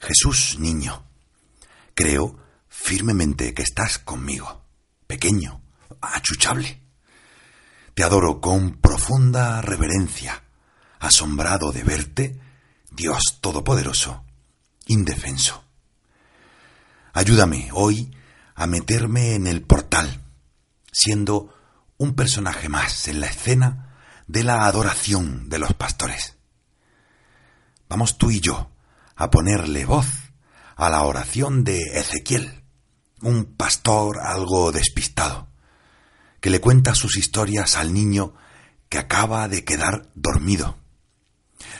Jesús, niño, creo firmemente que estás conmigo, pequeño, achuchable. Te adoro con profunda reverencia, asombrado de verte, Dios Todopoderoso, indefenso. Ayúdame hoy a meterme en el portal, siendo un personaje más en la escena de la adoración de los pastores. Vamos tú y yo a ponerle voz a la oración de Ezequiel, un pastor algo despistado, que le cuenta sus historias al niño que acaba de quedar dormido.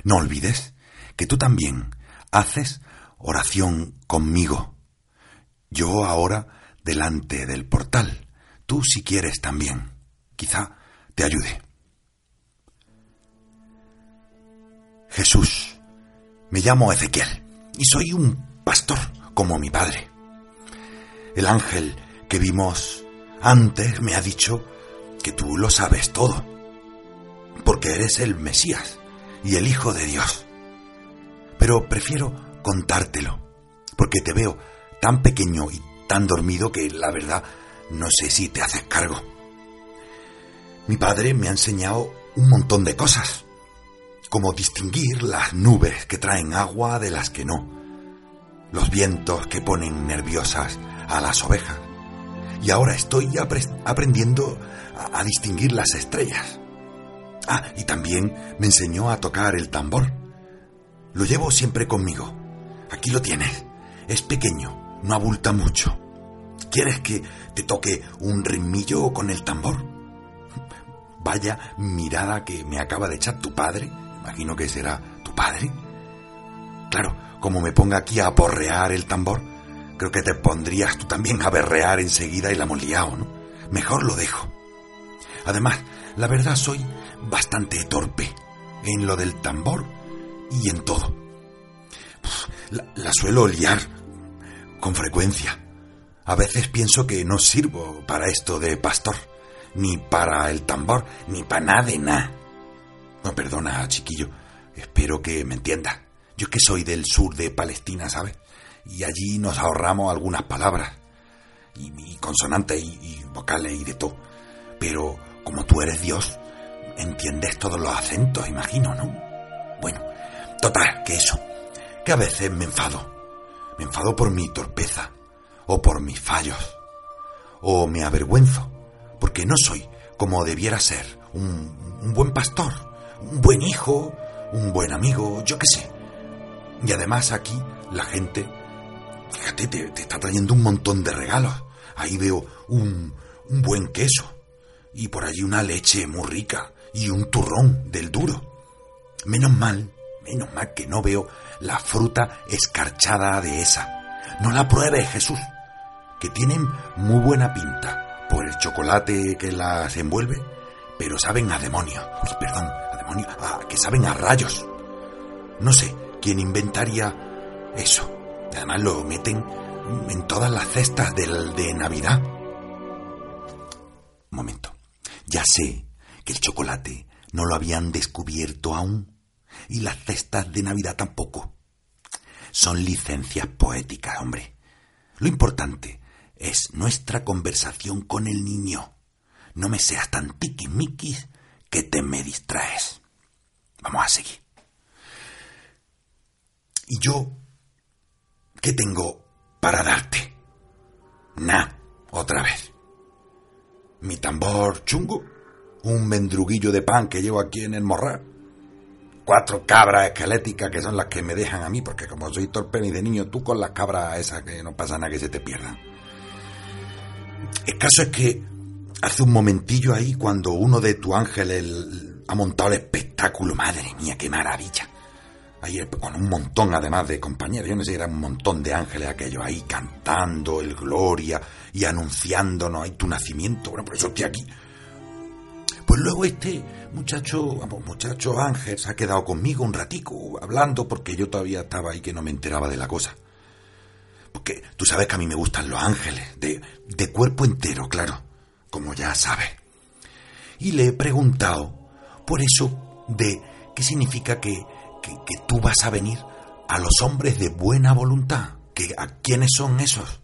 No olvides que tú también haces oración conmigo. Yo ahora delante del portal, tú si quieres también. Quizá te ayude. Jesús, me llamo Ezequiel y soy un pastor como mi padre. El ángel que vimos antes me ha dicho que tú lo sabes todo, porque eres el Mesías y el Hijo de Dios. Pero prefiero contártelo, porque te veo tan pequeño y tan dormido que la verdad no sé si te haces cargo. Mi padre me ha enseñado un montón de cosas, como distinguir las nubes que traen agua de las que no, los vientos que ponen nerviosas a las ovejas. Y ahora estoy aprendiendo a, distinguir las estrellas. Ah, y también me enseñó a tocar el tambor. Lo llevo siempre conmigo. Aquí lo tienes. Es pequeño, no abulta mucho. ¿Quieres que te toque un ritmillo con el tambor? Vaya mirada que me acaba de echar tu padre imagino que será tu padre. Claro, como me ponga aquí a aporrear el tambor, creo que te pondrías tú también a berrear enseguida y la hemos liado, ¿no? Mejor lo dejo. Además, la verdad soy bastante torpe en lo del tambor y en todo. La, la suelo liar con frecuencia. A veces pienso que no sirvo para esto de pastor, ni para el tambor, ni para nada de nada. No, perdona, chiquillo. Espero que me entiendas. Yo es que soy del sur de Palestina, ¿sabes? Y allí nos ahorramos algunas palabras. Y, consonantes y, vocales y de todo. Pero como tú eres Dios, entiendes todos los acentos, imagino, ¿no? Bueno, total, que eso. Que a veces me enfado. Me enfado por mi torpeza. O por mis fallos. O me avergüenzo. Porque no soy como debiera ser un, un buen pastor un buen hijo, un buen amigo, yo qué sé. Y además aquí la gente, fíjate, te, está trayendo un montón de regalos. Ahí veo un, un buen queso y por allí una leche muy rica y un turrón del duro. Menos mal, menos mal que no veo la fruta escarchada de esa. No la pruebes, Jesús, que tienen muy buena pinta por el chocolate que las envuelve, pero saben a demonio. Perdón, que saben a rayos. No sé quién inventaría eso. Además lo meten en todas las cestas del, de Navidad. Un momento. Ya sé que el chocolate no lo habían descubierto aún. Y las cestas de Navidad tampoco. Son licencias poéticas, hombre. Lo importante es nuestra conversación con el niño. No me seas tan tiquismiquis que te me distraes. Vamos a seguir. ¿Y yo qué tengo para darte? Nah, otra vez. Mi tambor chungo, un mendruguillo de pan que llevo aquí en el morral, cuatro cabras esqueléticas que son las que me dejan a mí, porque como soy torpe ni de niño, tú con las cabras esas que no pasa nada que se te pierdan. El caso es que hace un momentillo ahí, cuando uno de tu ángeles ha montado el espectáculo, madre mía, qué maravilla. ahí con un montón además de compañeros, yo no sé, era un montón de ángeles aquellos ahí cantando el gloria y anunciándonos ahí tu nacimiento, bueno, por eso estoy aquí. Pues luego este muchacho, vamos, muchacho Ángel se ha quedado conmigo un ratico hablando porque yo todavía estaba ahí que no me enteraba de la cosa. Porque tú sabes que a mí me gustan los ángeles, de, de cuerpo entero, claro, como ya sabes. Y le he preguntado por eso de qué significa que que, tú vas a venir a los hombres de buena voluntad. Que, ¿A quiénes son esos?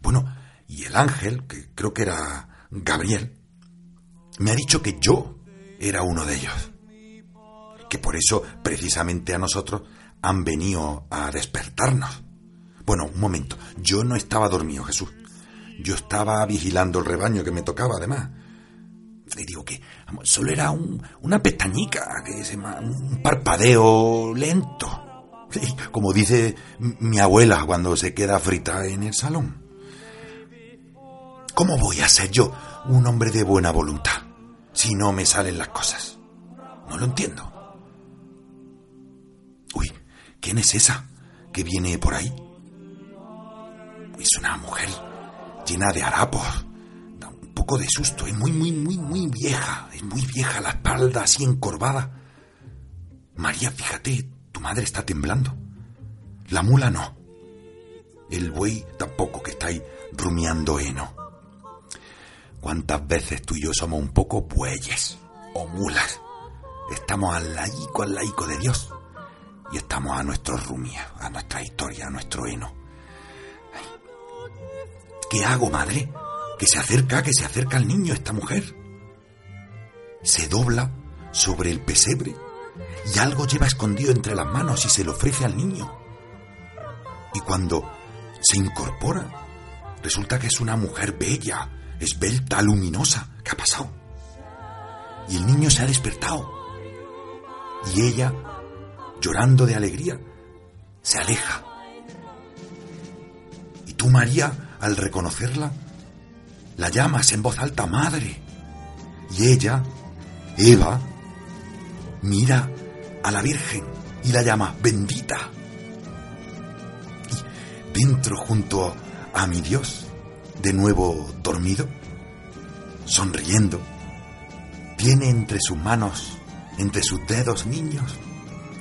Bueno, y el ángel, que creo que era Gabriel, me ha dicho que yo era uno de ellos. Que por eso, precisamente a nosotros, han venido a despertarnos. Bueno, un momento, yo no estaba dormido, Jesús. Yo estaba vigilando el rebaño que me tocaba, además. Le digo que solo era una pestañica, que se un parpadeo lento. como dice mi abuela cuando se queda frita en el salón. ¿Cómo voy a ser yo un hombre de buena voluntad si no me salen las cosas? No lo entiendo. Uy, ¿quién es esa que viene por ahí? Es una mujer llena de harapos poco de susto. Es muy, muy, muy, muy vieja. Es muy vieja la espalda así encorvada. María, fíjate, tu madre está temblando. La mula no. El buey tampoco, que está ahí rumiando heno. ¿Cuántas veces tú y yo somos un poco bueyes o mulas? Estamos al laico, al laico de Dios. Y estamos a nuestro rumia, a nuestra historia, a nuestro heno. ¿Qué hago, madre? que se acerca, que se acerca al niño esta mujer. Se dobla sobre el pesebre y algo lleva escondido entre las manos y se lo ofrece al niño. Y cuando se incorpora, resulta que es una mujer bella, esbelta, luminosa. ¿Qué ha pasado? Y el niño se ha despertado. Y ella, llorando de alegría, se aleja. Y tú, María, al reconocerla, la llamas en voz alta madre. Y ella, Eva, mira a la Virgen y la llama bendita. Y dentro junto a mi Dios, de nuevo dormido, sonriendo, tiene entre sus manos, entre sus dedos niños,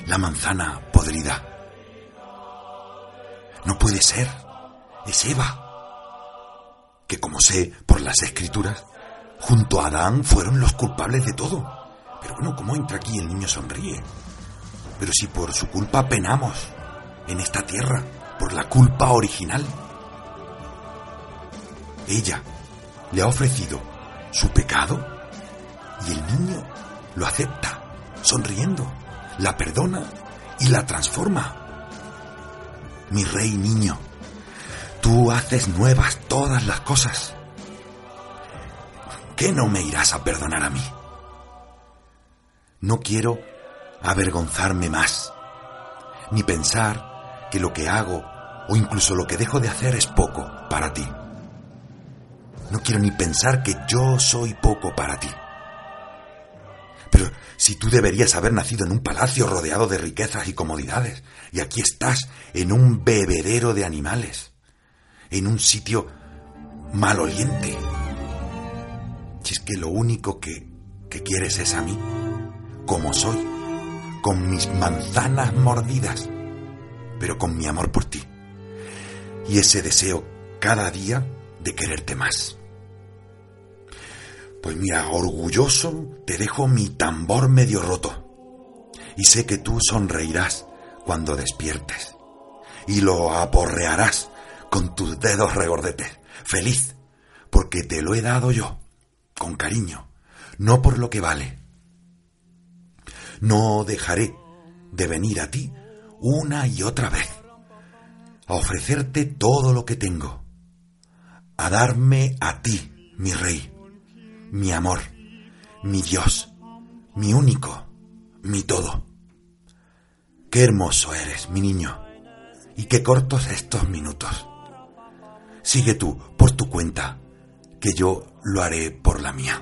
la manzana podrida. No puede ser, es Eva que como sé por las escrituras, junto a Adán fueron los culpables de todo. Pero bueno, ¿cómo entra aquí el niño sonríe? Pero si por su culpa penamos en esta tierra, por la culpa original. Ella le ha ofrecido su pecado y el niño lo acepta, sonriendo, la perdona y la transforma. Mi rey niño, Tú haces nuevas todas las cosas. ¿Qué no me irás a perdonar a mí? No quiero avergonzarme más, ni pensar que lo que hago o incluso lo que dejo de hacer es poco para ti. No quiero ni pensar que yo soy poco para ti. Pero si tú deberías haber nacido en un palacio rodeado de riquezas y comodidades, y aquí estás en un bebedero de animales en un sitio maloliente. Si es que lo único que, que quieres es a mí, como soy, con mis manzanas mordidas, pero con mi amor por ti. Y ese deseo cada día de quererte más. Pues mira, orgulloso te dejo mi tambor medio roto. Y sé que tú sonreirás cuando despiertes. Y lo aporrearás con tus dedos regordetes, feliz, porque te lo he dado yo, con cariño, no por lo que vale. No dejaré de venir a ti una y otra vez, a ofrecerte todo lo que tengo, a darme a ti, mi rey, mi amor, mi Dios, mi único, mi todo. Qué hermoso eres, mi niño, y qué cortos estos minutos. Sigue tú por tu cuenta, que yo lo haré por la mía.